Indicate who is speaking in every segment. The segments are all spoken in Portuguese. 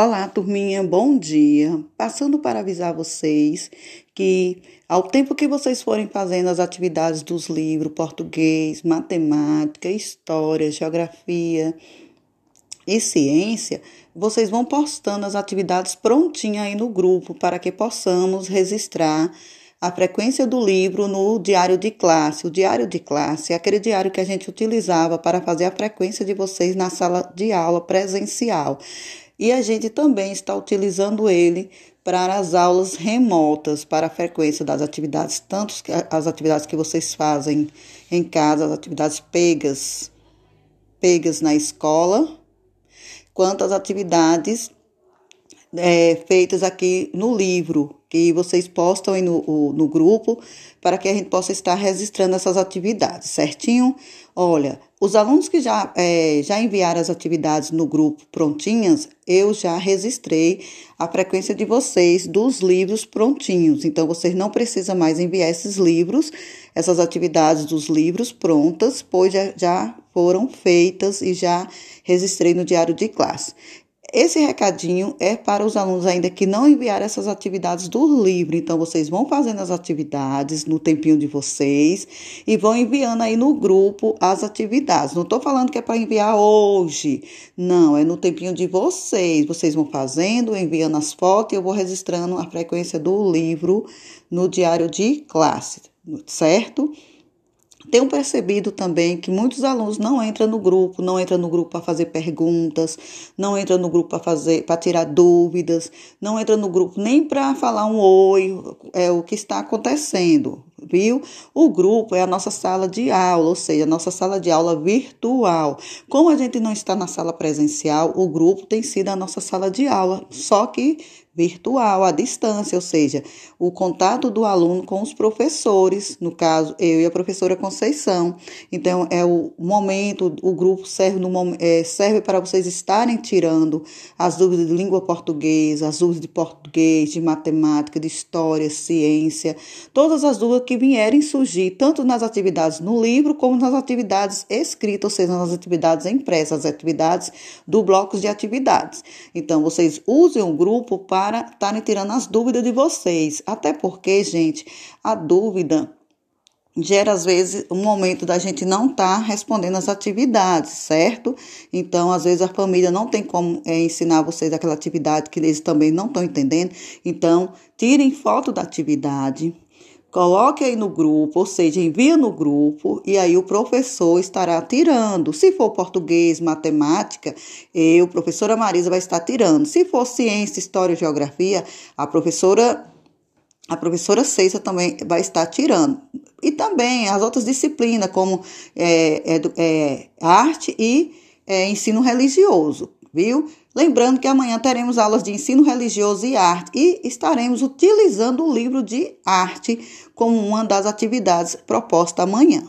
Speaker 1: Olá, turminha, bom dia. Passando para avisar vocês que, ao tempo que vocês forem fazendo as atividades dos livros português, matemática, história, geografia e ciência, vocês vão postando as atividades prontinhas aí no grupo para que possamos registrar a frequência do livro no diário de classe. O diário de classe é aquele diário que a gente utilizava para fazer a frequência de vocês na sala de aula presencial e a gente também está utilizando ele para as aulas remotas, para a frequência das atividades, tanto as atividades que vocês fazem em casa, as atividades pegas, pegas na escola, quanto as atividades é, feitas aqui no livro, que vocês postam aí no, no grupo, para que a gente possa estar registrando essas atividades, certinho? Olha, os alunos que já, é, já enviaram as atividades no grupo prontinhas, eu já registrei a frequência de vocês dos livros prontinhos. Então, vocês não precisam mais enviar esses livros, essas atividades dos livros prontas, pois já, já foram feitas e já registrei no diário de classe. Esse recadinho é para os alunos ainda que não enviaram essas atividades do livro. Então, vocês vão fazendo as atividades no tempinho de vocês e vão enviando aí no grupo as atividades. Não estou falando que é para enviar hoje. Não, é no tempinho de vocês. Vocês vão fazendo, enviando as fotos e eu vou registrando a frequência do livro no diário de classe, certo? Tenho percebido também que muitos alunos não entram no grupo, não entram no grupo para fazer perguntas, não entram no grupo para fazer, para tirar dúvidas, não entram no grupo nem para falar um oi, é o que está acontecendo, viu? O grupo é a nossa sala de aula, ou seja, a nossa sala de aula virtual. Como a gente não está na sala presencial, o grupo tem sido a nossa sala de aula, só que virtual, à distância, ou seja, o contato do aluno com os professores, no caso, eu e a professora Conceição. Então, é o momento, o grupo serve, no, é, serve para vocês estarem tirando as dúvidas de língua portuguesa, as dúvidas de português, de matemática, de história, ciência, todas as dúvidas que vierem surgir, tanto nas atividades no livro, como nas atividades escritas, ou seja, nas atividades impressas, as atividades do bloco de atividades. Então, vocês usem o grupo para estarem tirando as dúvidas de vocês. Até porque, gente, a dúvida gera às vezes um momento da gente não estar tá respondendo as atividades, certo? Então, às vezes a família não tem como é, ensinar vocês aquela atividade que eles também não estão entendendo. Então, tirem foto da atividade, Coloque aí no grupo, ou seja, envia no grupo e aí o professor estará tirando. Se for português, matemática, eu, professora Marisa, vai estar tirando. Se for ciência, história e geografia, a professora a professora Ceisa também vai estar tirando. E também as outras disciplinas, como é, é, é arte e é, ensino religioso viu? Lembrando que amanhã teremos aulas de ensino religioso e arte e estaremos utilizando o livro de arte como uma das atividades propostas amanhã.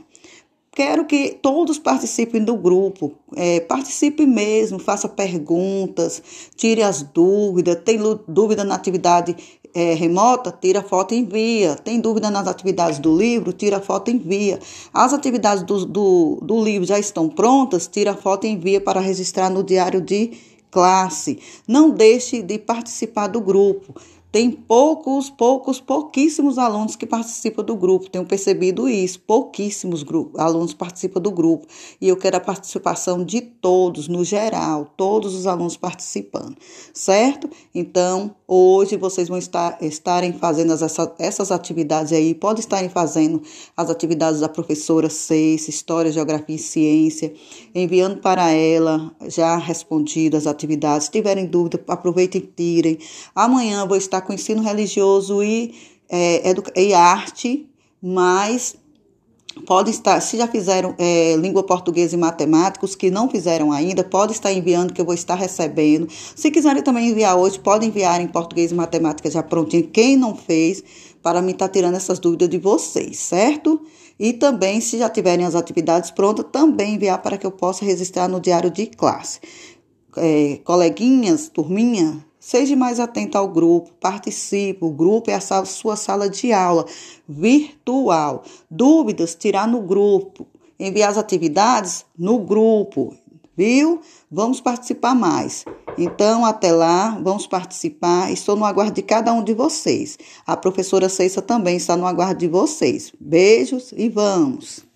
Speaker 1: Quero que todos participem do grupo, é, participe mesmo, faça perguntas, tire as dúvidas. Tem dúvida na atividade é, remota? Tira foto e envia. Tem dúvida nas atividades do livro? Tira foto e envia. As atividades do, do, do livro já estão prontas? Tira foto e envia para registrar no diário de classe. Não deixe de participar do grupo. Tem poucos, poucos, pouquíssimos alunos que participam do grupo. Tenho percebido isso. Pouquíssimos alunos participam do grupo. E eu quero a participação de todos, no geral, todos os alunos participando, certo? Então, hoje vocês vão estar estarem fazendo essa, essas atividades aí. Podem estarem fazendo as atividades da professora Seis, História, Geografia e Ciência, enviando para ela já respondidas as atividades. Se tiverem dúvida, aproveitem e tirem. Amanhã vou estar com ensino religioso e, é, e arte, mas pode estar, se já fizeram é, língua portuguesa e matemática, os que não fizeram ainda, pode estar enviando, que eu vou estar recebendo. Se quiserem também enviar hoje, podem enviar em português e matemática já prontinho. Quem não fez, para mim estar tá tirando essas dúvidas de vocês, certo? E também, se já tiverem as atividades prontas, também enviar para que eu possa registrar no diário de classe. É, coleguinhas, turminha, Seja mais atento ao grupo, participe. O grupo é a sua sala de aula virtual. Dúvidas, tirar no grupo. Enviar as atividades no grupo, viu? Vamos participar mais. Então, até lá, vamos participar. Estou no aguardo de cada um de vocês. A professora Ceissa também está no aguardo de vocês. Beijos e vamos!